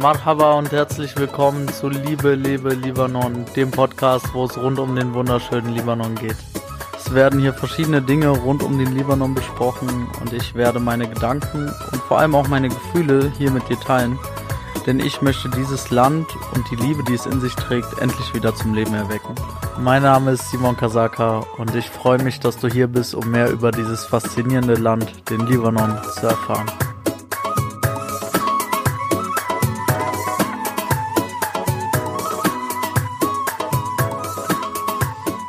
Marhaba und herzlich willkommen zu Liebe, Liebe, Libanon, dem Podcast, wo es rund um den wunderschönen Libanon geht. Es werden hier verschiedene Dinge rund um den Libanon besprochen und ich werde meine Gedanken und vor allem auch meine Gefühle hier mit dir teilen, denn ich möchte dieses Land und die Liebe, die es in sich trägt, endlich wieder zum Leben erwecken. Mein Name ist Simon Kasaka und ich freue mich, dass du hier bist, um mehr über dieses faszinierende Land, den Libanon, zu erfahren.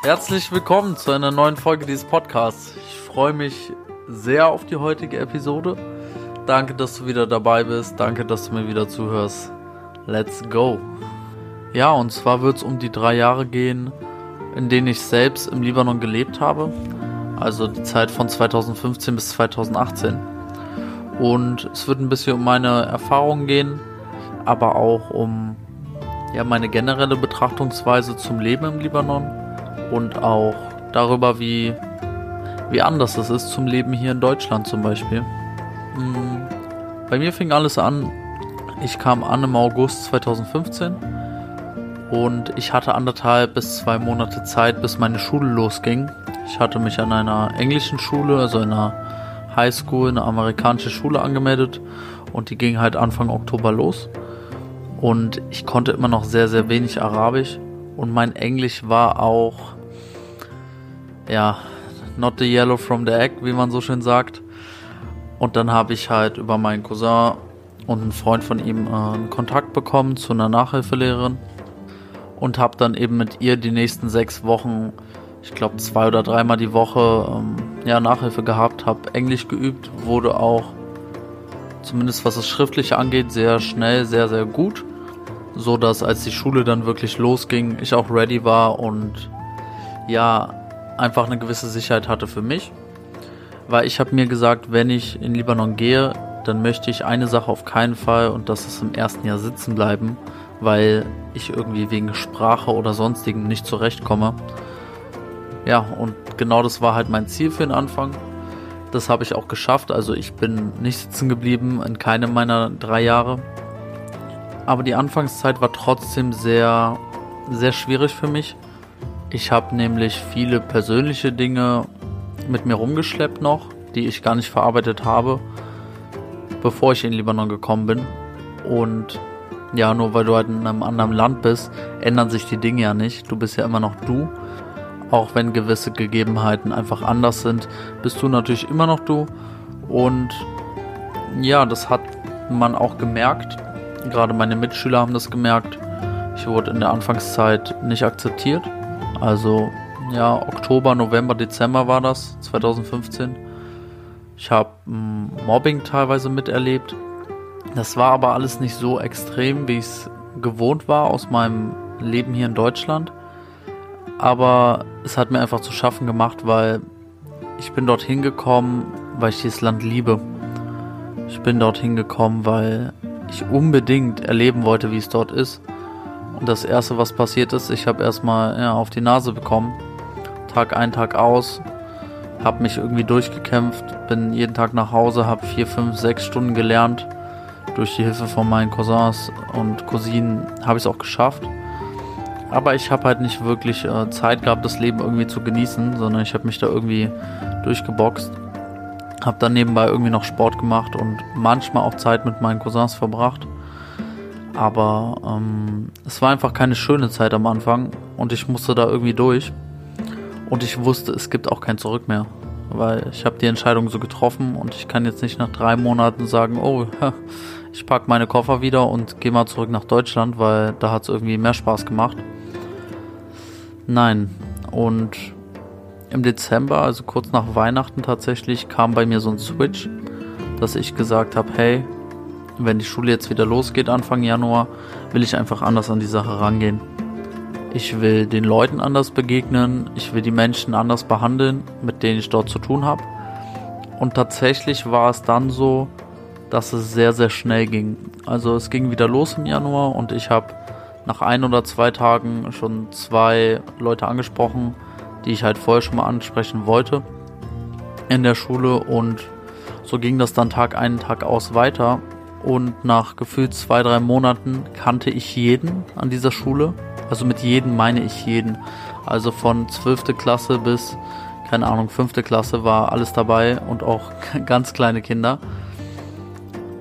Herzlich willkommen zu einer neuen Folge dieses Podcasts. Ich freue mich sehr auf die heutige Episode. Danke, dass du wieder dabei bist. Danke, dass du mir wieder zuhörst. Let's go. Ja, und zwar wird es um die drei Jahre gehen, in denen ich selbst im Libanon gelebt habe. Also die Zeit von 2015 bis 2018. Und es wird ein bisschen um meine Erfahrungen gehen, aber auch um ja, meine generelle Betrachtungsweise zum Leben im Libanon und auch darüber, wie, wie anders es ist zum Leben hier in Deutschland zum Beispiel. Mm, bei mir fing alles an, ich kam an im August 2015 und ich hatte anderthalb bis zwei Monate Zeit, bis meine Schule losging. Ich hatte mich an einer englischen Schule, also in einer Highschool, eine amerikanische Schule angemeldet und die ging halt Anfang Oktober los. Und ich konnte immer noch sehr, sehr wenig Arabisch und mein Englisch war auch ja, not the yellow from the egg, wie man so schön sagt. Und dann habe ich halt über meinen Cousin und einen Freund von ihm äh, einen Kontakt bekommen zu einer Nachhilfelehrerin und habe dann eben mit ihr die nächsten sechs Wochen, ich glaube zwei oder dreimal die Woche, ähm, ja, Nachhilfe gehabt, habe Englisch geübt, wurde auch, zumindest was das Schriftliche angeht, sehr schnell, sehr, sehr gut. So dass als die Schule dann wirklich losging, ich auch ready war und ja, einfach eine gewisse Sicherheit hatte für mich. Weil ich habe mir gesagt, wenn ich in Libanon gehe, dann möchte ich eine Sache auf keinen Fall und das ist im ersten Jahr sitzen bleiben, weil ich irgendwie wegen Sprache oder sonstigen nicht zurechtkomme. Ja, und genau das war halt mein Ziel für den Anfang. Das habe ich auch geschafft. Also ich bin nicht sitzen geblieben in keinem meiner drei Jahre. Aber die Anfangszeit war trotzdem sehr, sehr schwierig für mich. Ich habe nämlich viele persönliche Dinge mit mir rumgeschleppt noch, die ich gar nicht verarbeitet habe, bevor ich in Libanon gekommen bin. Und ja, nur weil du halt in einem anderen Land bist, ändern sich die Dinge ja nicht. Du bist ja immer noch du. Auch wenn gewisse Gegebenheiten einfach anders sind, bist du natürlich immer noch du. Und ja, das hat man auch gemerkt. Gerade meine Mitschüler haben das gemerkt. Ich wurde in der Anfangszeit nicht akzeptiert also ja, Oktober, November, Dezember war das, 2015. Ich habe hm, Mobbing teilweise miterlebt. Das war aber alles nicht so extrem, wie ich es gewohnt war aus meinem Leben hier in Deutschland. Aber es hat mir einfach zu schaffen gemacht, weil ich bin dorthin gekommen, weil ich dieses Land liebe. Ich bin dorthin gekommen, weil ich unbedingt erleben wollte, wie es dort ist. Das erste, was passiert ist, ich habe erstmal ja, auf die Nase bekommen. Tag ein, Tag aus. Habe mich irgendwie durchgekämpft. Bin jeden Tag nach Hause, habe vier, fünf, sechs Stunden gelernt. Durch die Hilfe von meinen Cousins und Cousinen habe ich es auch geschafft. Aber ich habe halt nicht wirklich äh, Zeit gehabt, das Leben irgendwie zu genießen, sondern ich habe mich da irgendwie durchgeboxt. Habe dann nebenbei irgendwie noch Sport gemacht und manchmal auch Zeit mit meinen Cousins verbracht. Aber ähm, es war einfach keine schöne Zeit am Anfang und ich musste da irgendwie durch. Und ich wusste, es gibt auch kein Zurück mehr. Weil ich habe die Entscheidung so getroffen und ich kann jetzt nicht nach drei Monaten sagen, oh, ich packe meine Koffer wieder und gehe mal zurück nach Deutschland, weil da hat es irgendwie mehr Spaß gemacht. Nein. Und im Dezember, also kurz nach Weihnachten tatsächlich, kam bei mir so ein Switch, dass ich gesagt habe, hey, wenn die Schule jetzt wieder losgeht Anfang Januar, will ich einfach anders an die Sache rangehen. Ich will den Leuten anders begegnen, ich will die Menschen anders behandeln, mit denen ich dort zu tun habe. Und tatsächlich war es dann so, dass es sehr, sehr schnell ging. Also es ging wieder los im Januar und ich habe nach ein oder zwei Tagen schon zwei Leute angesprochen, die ich halt vorher schon mal ansprechen wollte in der Schule und so ging das dann Tag ein, Tag aus weiter und nach gefühlt zwei, drei Monaten kannte ich jeden an dieser Schule. Also mit jedem meine ich jeden. Also von 12. Klasse bis, keine Ahnung, 5. Klasse war alles dabei und auch ganz kleine Kinder.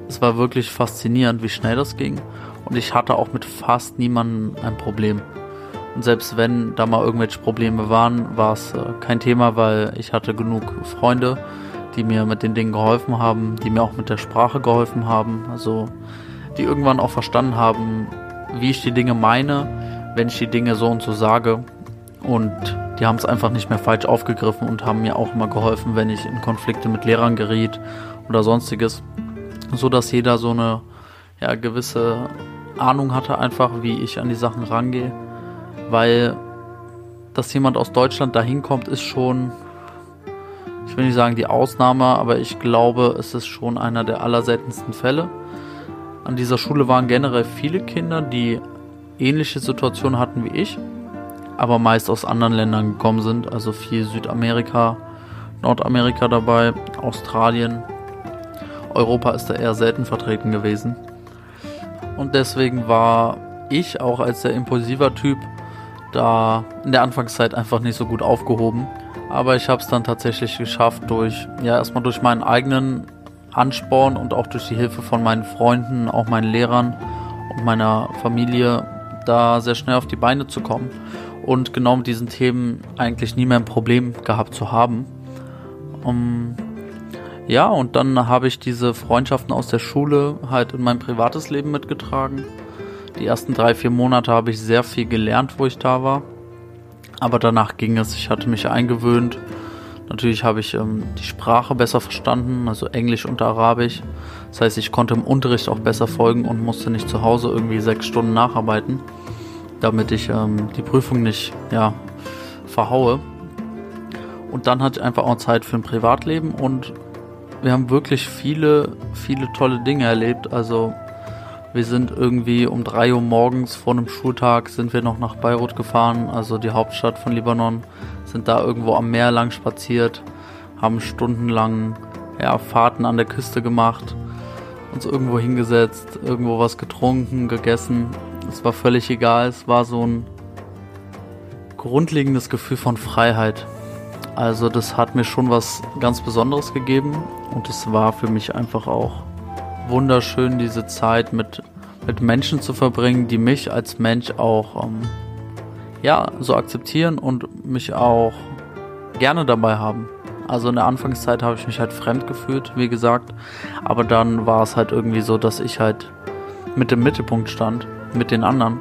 Es war wirklich faszinierend, wie schnell das ging. Und ich hatte auch mit fast niemandem ein Problem. Und selbst wenn da mal irgendwelche Probleme waren, war es äh, kein Thema, weil ich hatte genug Freunde, die mir mit den Dingen geholfen haben, die mir auch mit der Sprache geholfen haben. Also die irgendwann auch verstanden haben, wie ich die Dinge meine, wenn ich die Dinge so und so sage. Und die haben es einfach nicht mehr falsch aufgegriffen und haben mir auch immer geholfen, wenn ich in Konflikte mit Lehrern geriet oder sonstiges. So dass jeder so eine ja, gewisse Ahnung hatte, einfach wie ich an die Sachen rangehe weil dass jemand aus Deutschland dahin kommt, ist schon, ich will nicht sagen die Ausnahme, aber ich glaube, es ist schon einer der allerseltensten Fälle. An dieser Schule waren generell viele Kinder, die ähnliche Situationen hatten wie ich, aber meist aus anderen Ländern gekommen sind, also viel Südamerika, Nordamerika dabei, Australien. Europa ist da eher selten vertreten gewesen. Und deswegen war ich auch als sehr impulsiver Typ da in der Anfangszeit einfach nicht so gut aufgehoben. Aber ich habe es dann tatsächlich geschafft durch, ja, erstmal durch meinen eigenen Ansporn und auch durch die Hilfe von meinen Freunden, auch meinen Lehrern und meiner Familie, da sehr schnell auf die Beine zu kommen und genau mit diesen Themen eigentlich nie mehr ein Problem gehabt zu haben. Um, ja, und dann habe ich diese Freundschaften aus der Schule halt in mein privates Leben mitgetragen die ersten drei, vier Monate habe ich sehr viel gelernt, wo ich da war. Aber danach ging es. Ich hatte mich eingewöhnt. Natürlich habe ich ähm, die Sprache besser verstanden, also Englisch und Arabisch. Das heißt, ich konnte im Unterricht auch besser folgen und musste nicht zu Hause irgendwie sechs Stunden nacharbeiten, damit ich ähm, die Prüfung nicht ja, verhaue. Und dann hatte ich einfach auch Zeit für ein Privatleben und wir haben wirklich viele, viele tolle Dinge erlebt. Also wir sind irgendwie um 3 Uhr morgens vor einem Schultag sind wir noch nach Beirut gefahren, also die Hauptstadt von Libanon, sind da irgendwo am Meer lang spaziert, haben stundenlang ja, Fahrten an der Küste gemacht, uns irgendwo hingesetzt, irgendwo was getrunken, gegessen. Es war völlig egal, es war so ein grundlegendes Gefühl von Freiheit. Also das hat mir schon was ganz Besonderes gegeben und es war für mich einfach auch wunderschön, diese Zeit mit, mit Menschen zu verbringen, die mich als Mensch auch ähm, ja, so akzeptieren und mich auch gerne dabei haben. Also in der Anfangszeit habe ich mich halt fremd gefühlt, wie gesagt. Aber dann war es halt irgendwie so, dass ich halt mit dem Mittelpunkt stand, mit den anderen.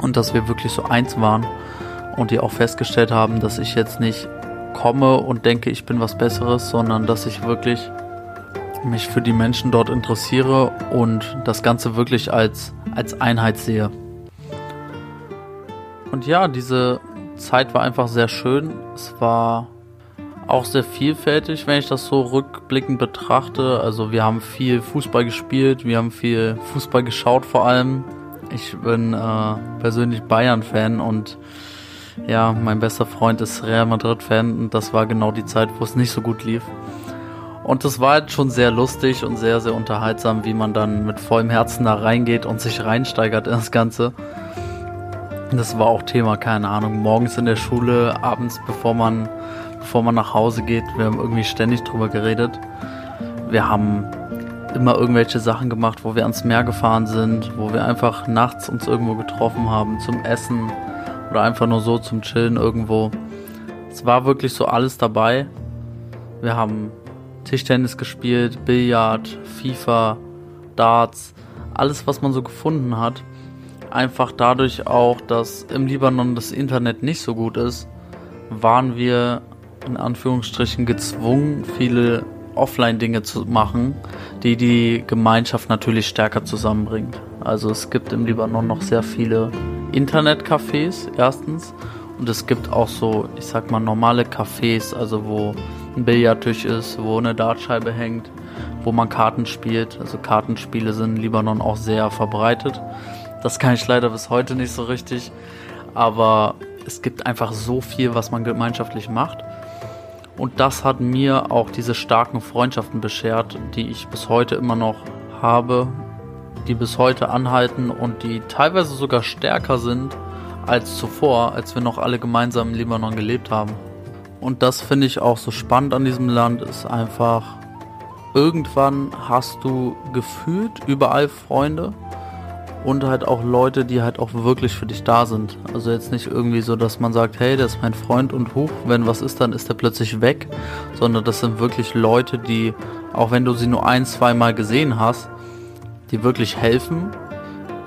Und dass wir wirklich so eins waren. Und die auch festgestellt haben, dass ich jetzt nicht komme und denke, ich bin was Besseres, sondern dass ich wirklich mich für die Menschen dort interessiere und das Ganze wirklich als, als Einheit sehe. Und ja, diese Zeit war einfach sehr schön. Es war auch sehr vielfältig, wenn ich das so rückblickend betrachte. Also wir haben viel Fußball gespielt, wir haben viel Fußball geschaut vor allem. Ich bin äh, persönlich Bayern-Fan und ja, mein bester Freund ist Real Madrid-Fan und das war genau die Zeit, wo es nicht so gut lief. Und das war halt schon sehr lustig und sehr, sehr unterhaltsam, wie man dann mit vollem Herzen da reingeht und sich reinsteigert in das Ganze. Das war auch Thema, keine Ahnung, morgens in der Schule, abends, bevor man, bevor man nach Hause geht. Wir haben irgendwie ständig drüber geredet. Wir haben immer irgendwelche Sachen gemacht, wo wir ans Meer gefahren sind, wo wir einfach nachts uns irgendwo getroffen haben zum Essen oder einfach nur so zum Chillen irgendwo. Es war wirklich so alles dabei. Wir haben Tischtennis gespielt, Billard, FIFA, Darts, alles, was man so gefunden hat. Einfach dadurch auch, dass im Libanon das Internet nicht so gut ist, waren wir in Anführungsstrichen gezwungen, viele Offline-Dinge zu machen, die die Gemeinschaft natürlich stärker zusammenbringt. Also es gibt im Libanon noch sehr viele Internetcafés erstens und es gibt auch so, ich sag mal, normale Cafés, also wo ein Billardtisch ist, wo eine Dartscheibe hängt, wo man Karten spielt. Also Kartenspiele sind in Libanon auch sehr verbreitet. Das kann ich leider bis heute nicht so richtig. Aber es gibt einfach so viel, was man gemeinschaftlich macht. Und das hat mir auch diese starken Freundschaften beschert, die ich bis heute immer noch habe, die bis heute anhalten und die teilweise sogar stärker sind als zuvor, als wir noch alle gemeinsam im Libanon gelebt haben. Und das finde ich auch so spannend an diesem Land, ist einfach, irgendwann hast du gefühlt überall Freunde und halt auch Leute, die halt auch wirklich für dich da sind. Also jetzt nicht irgendwie so, dass man sagt, hey, der ist mein Freund und hoch, wenn was ist, dann ist er plötzlich weg, sondern das sind wirklich Leute, die, auch wenn du sie nur ein, zwei Mal gesehen hast, die wirklich helfen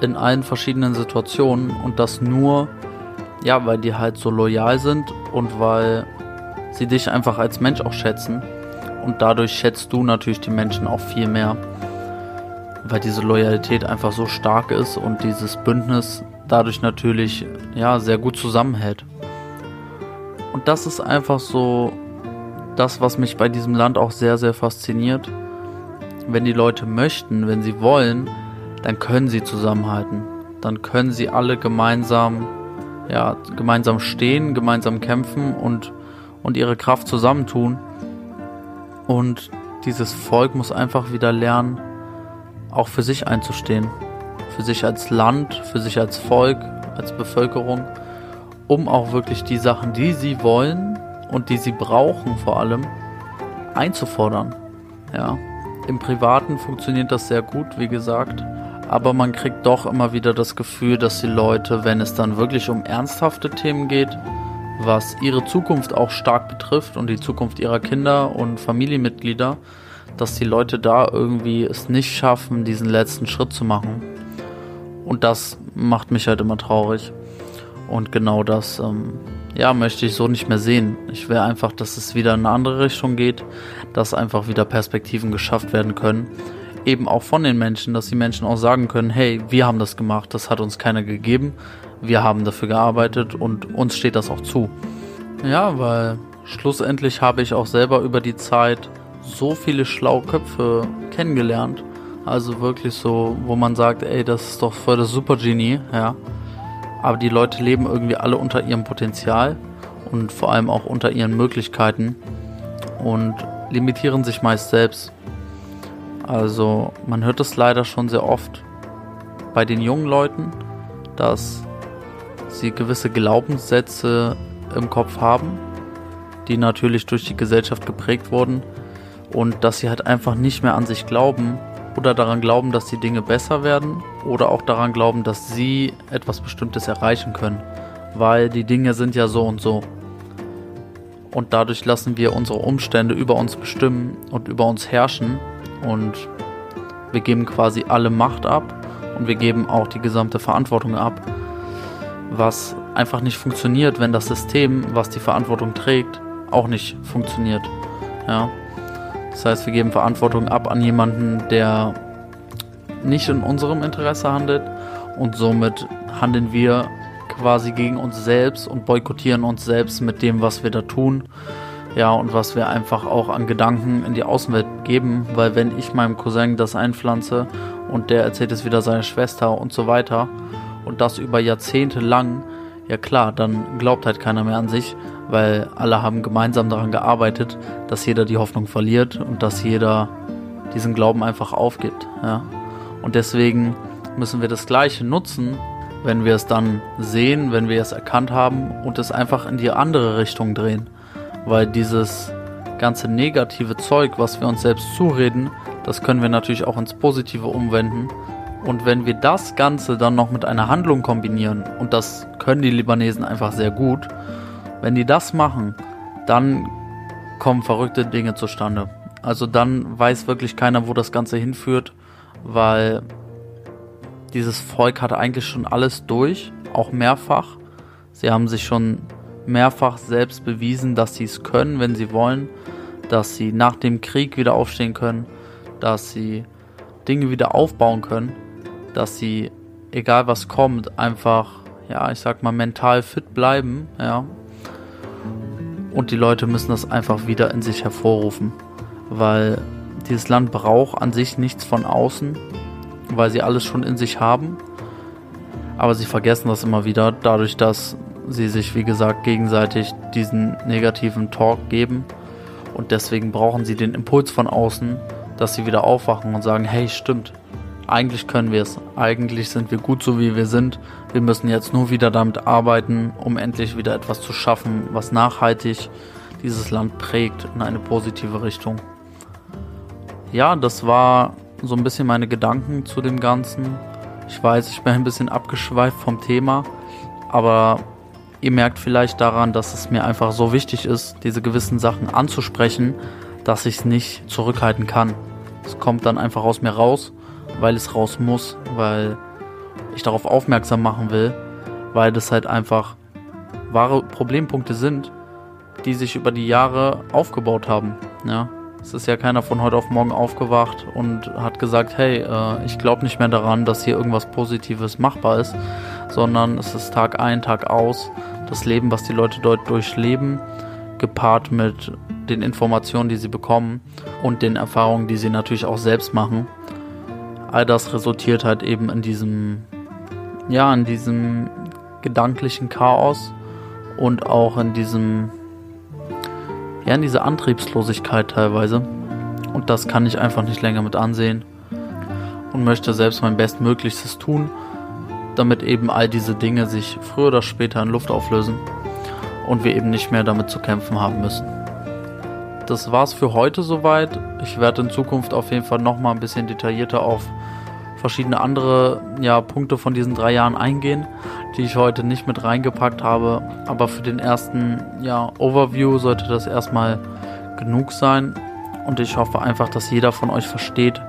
in allen verschiedenen Situationen und das nur, ja, weil die halt so loyal sind und weil sie dich einfach als Mensch auch schätzen und dadurch schätzt du natürlich die Menschen auch viel mehr, weil diese Loyalität einfach so stark ist und dieses Bündnis dadurch natürlich ja sehr gut zusammenhält. Und das ist einfach so das, was mich bei diesem Land auch sehr, sehr fasziniert wenn die Leute möchten, wenn sie wollen, dann können sie zusammenhalten. Dann können sie alle gemeinsam, ja, gemeinsam stehen, gemeinsam kämpfen und, und ihre Kraft zusammentun. Und dieses Volk muss einfach wieder lernen, auch für sich einzustehen. Für sich als Land, für sich als Volk, als Bevölkerung, um auch wirklich die Sachen, die sie wollen und die sie brauchen vor allem, einzufordern. Ja, im Privaten funktioniert das sehr gut, wie gesagt. Aber man kriegt doch immer wieder das Gefühl, dass die Leute, wenn es dann wirklich um ernsthafte Themen geht, was ihre Zukunft auch stark betrifft und die Zukunft ihrer Kinder und Familienmitglieder, dass die Leute da irgendwie es nicht schaffen, diesen letzten Schritt zu machen. Und das macht mich halt immer traurig. Und genau das ähm, ja, möchte ich so nicht mehr sehen. Ich will einfach, dass es wieder in eine andere Richtung geht, dass einfach wieder Perspektiven geschafft werden können. Eben auch von den Menschen, dass die Menschen auch sagen können, hey, wir haben das gemacht, das hat uns keiner gegeben, wir haben dafür gearbeitet und uns steht das auch zu. Ja, weil schlussendlich habe ich auch selber über die Zeit so viele schlaue Köpfe kennengelernt. Also wirklich so, wo man sagt, ey, das ist doch voll das Supergenie, ja aber die Leute leben irgendwie alle unter ihrem Potenzial und vor allem auch unter ihren Möglichkeiten und limitieren sich meist selbst. Also man hört es leider schon sehr oft bei den jungen Leuten, dass sie gewisse Glaubenssätze im Kopf haben, die natürlich durch die Gesellschaft geprägt wurden und dass sie halt einfach nicht mehr an sich glauben oder daran glauben, dass die Dinge besser werden oder auch daran glauben, dass sie etwas Bestimmtes erreichen können, weil die Dinge sind ja so und so. Und dadurch lassen wir unsere Umstände über uns bestimmen und über uns herrschen und wir geben quasi alle Macht ab und wir geben auch die gesamte Verantwortung ab, was einfach nicht funktioniert, wenn das System, was die Verantwortung trägt, auch nicht funktioniert. Ja. Das heißt, wir geben Verantwortung ab an jemanden, der nicht in unserem Interesse handelt und somit handeln wir quasi gegen uns selbst und boykottieren uns selbst mit dem, was wir da tun. Ja, und was wir einfach auch an Gedanken in die Außenwelt geben, weil wenn ich meinem Cousin das einpflanze und der erzählt es wieder seiner Schwester und so weiter und das über Jahrzehnte lang, ja klar, dann glaubt halt keiner mehr an sich, weil alle haben gemeinsam daran gearbeitet, dass jeder die Hoffnung verliert und dass jeder diesen Glauben einfach aufgibt. Ja. Und deswegen müssen wir das Gleiche nutzen, wenn wir es dann sehen, wenn wir es erkannt haben und es einfach in die andere Richtung drehen. Weil dieses ganze negative Zeug, was wir uns selbst zureden, das können wir natürlich auch ins Positive umwenden. Und wenn wir das Ganze dann noch mit einer Handlung kombinieren, und das können die Libanesen einfach sehr gut, wenn die das machen, dann kommen verrückte Dinge zustande. Also dann weiß wirklich keiner, wo das Ganze hinführt, weil dieses Volk hat eigentlich schon alles durch, auch mehrfach. Sie haben sich schon mehrfach selbst bewiesen, dass sie es können, wenn sie wollen, dass sie nach dem Krieg wieder aufstehen können, dass sie Dinge wieder aufbauen können, dass sie, egal was kommt, einfach, ja, ich sag mal, mental fit bleiben, ja, und die Leute müssen das einfach wieder in sich hervorrufen, weil dieses Land braucht an sich nichts von außen, weil sie alles schon in sich haben. Aber sie vergessen das immer wieder, dadurch, dass sie sich, wie gesagt, gegenseitig diesen negativen Talk geben. Und deswegen brauchen sie den Impuls von außen, dass sie wieder aufwachen und sagen, hey, stimmt, eigentlich können wir es, eigentlich sind wir gut so wie wir sind, wir müssen jetzt nur wieder damit arbeiten, um endlich wieder etwas zu schaffen, was nachhaltig dieses Land prägt in eine positive Richtung. Ja, das war so ein bisschen meine Gedanken zu dem Ganzen. Ich weiß, ich bin ein bisschen abgeschweift vom Thema, aber ihr merkt vielleicht daran, dass es mir einfach so wichtig ist, diese gewissen Sachen anzusprechen, dass ich es nicht zurückhalten kann. Es kommt dann einfach aus mir raus, weil es raus muss, weil ich darauf aufmerksam machen will, weil das halt einfach wahre Problempunkte sind, die sich über die Jahre aufgebaut haben. Ja, es ist ja keiner von heute auf morgen aufgewacht und hat gesagt, hey, äh, ich glaube nicht mehr daran, dass hier irgendwas Positives machbar ist, sondern es ist Tag ein, Tag aus, das Leben, was die Leute dort durchleben, gepaart mit den Informationen, die sie bekommen und den Erfahrungen, die sie natürlich auch selbst machen. All das resultiert halt eben in diesem, ja, in diesem gedanklichen Chaos und auch in diesem ja, in diese Antriebslosigkeit teilweise. Und das kann ich einfach nicht länger mit ansehen. Und möchte selbst mein Bestmöglichstes tun, damit eben all diese Dinge sich früher oder später in Luft auflösen und wir eben nicht mehr damit zu kämpfen haben müssen. Das war's für heute soweit. Ich werde in Zukunft auf jeden Fall nochmal ein bisschen detaillierter auf verschiedene andere ja, Punkte von diesen drei Jahren eingehen, die ich heute nicht mit reingepackt habe. Aber für den ersten ja, Overview sollte das erstmal genug sein. Und ich hoffe einfach, dass jeder von euch versteht,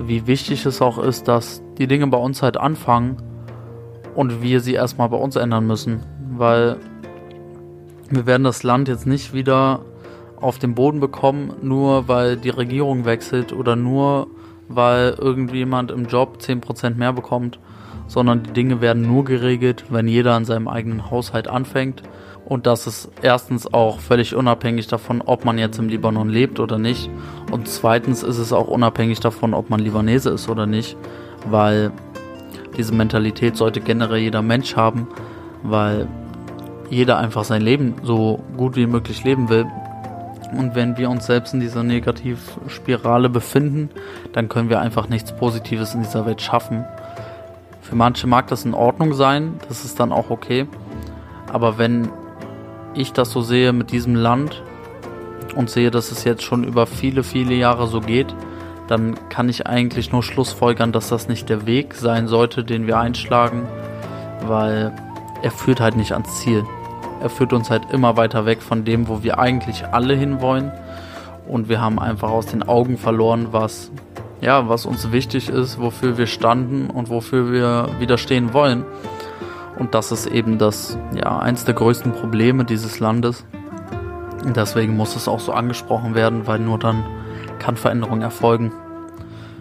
wie wichtig es auch ist, dass die Dinge bei uns halt anfangen und wir sie erstmal bei uns ändern müssen. Weil wir werden das Land jetzt nicht wieder auf den Boden bekommen, nur weil die Regierung wechselt oder nur weil irgendjemand im Job 10% mehr bekommt, sondern die Dinge werden nur geregelt, wenn jeder an seinem eigenen Haushalt anfängt. Und das ist erstens auch völlig unabhängig davon, ob man jetzt im Libanon lebt oder nicht. Und zweitens ist es auch unabhängig davon, ob man Libanese ist oder nicht, weil diese Mentalität sollte generell jeder Mensch haben, weil jeder einfach sein Leben so gut wie möglich leben will und wenn wir uns selbst in dieser Negativspirale befinden, dann können wir einfach nichts Positives in dieser Welt schaffen. Für manche mag das in Ordnung sein, das ist dann auch okay. Aber wenn ich das so sehe mit diesem Land und sehe, dass es jetzt schon über viele, viele Jahre so geht, dann kann ich eigentlich nur Schlussfolgern, dass das nicht der Weg sein sollte, den wir einschlagen, weil er führt halt nicht ans Ziel. Er führt uns halt immer weiter weg von dem, wo wir eigentlich alle hinwollen. Und wir haben einfach aus den Augen verloren, was, ja, was uns wichtig ist, wofür wir standen und wofür wir widerstehen wollen. Und das ist eben das, ja, eins der größten Probleme dieses Landes. Deswegen muss es auch so angesprochen werden, weil nur dann kann Veränderung erfolgen.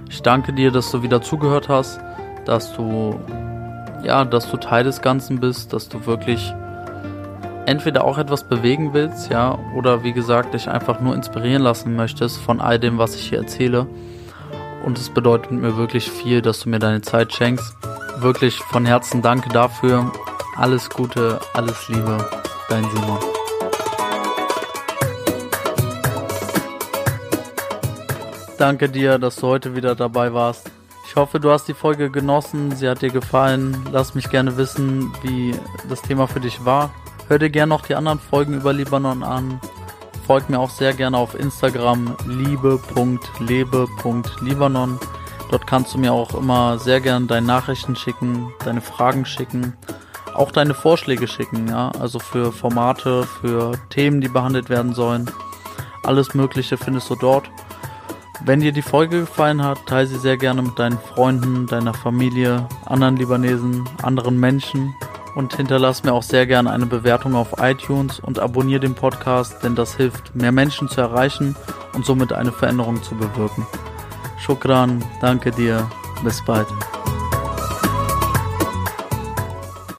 Ich danke dir, dass du wieder zugehört hast, dass du, ja, dass du Teil des Ganzen bist, dass du wirklich entweder auch etwas bewegen willst, ja, oder wie gesagt, dich einfach nur inspirieren lassen möchtest von all dem, was ich hier erzähle. Und es bedeutet mir wirklich viel, dass du mir deine Zeit schenkst. Wirklich von Herzen danke dafür. Alles Gute, alles Liebe, dein Simon. Danke dir, dass du heute wieder dabei warst. Ich hoffe, du hast die Folge genossen, sie hat dir gefallen. Lass mich gerne wissen, wie das Thema für dich war. Hör dir gerne noch die anderen Folgen über Libanon an. Folgt mir auch sehr gerne auf Instagram liebe.lebe.libanon. Dort kannst du mir auch immer sehr gerne deine Nachrichten schicken, deine Fragen schicken, auch deine Vorschläge schicken, ja, also für Formate, für Themen, die behandelt werden sollen. Alles Mögliche findest du dort. Wenn dir die Folge gefallen hat, teile sie sehr gerne mit deinen Freunden, deiner Familie, anderen Libanesen, anderen Menschen und hinterlass mir auch sehr gerne eine Bewertung auf iTunes und abonniere den Podcast, denn das hilft, mehr Menschen zu erreichen und somit eine Veränderung zu bewirken. Shukran, danke dir, bis bald.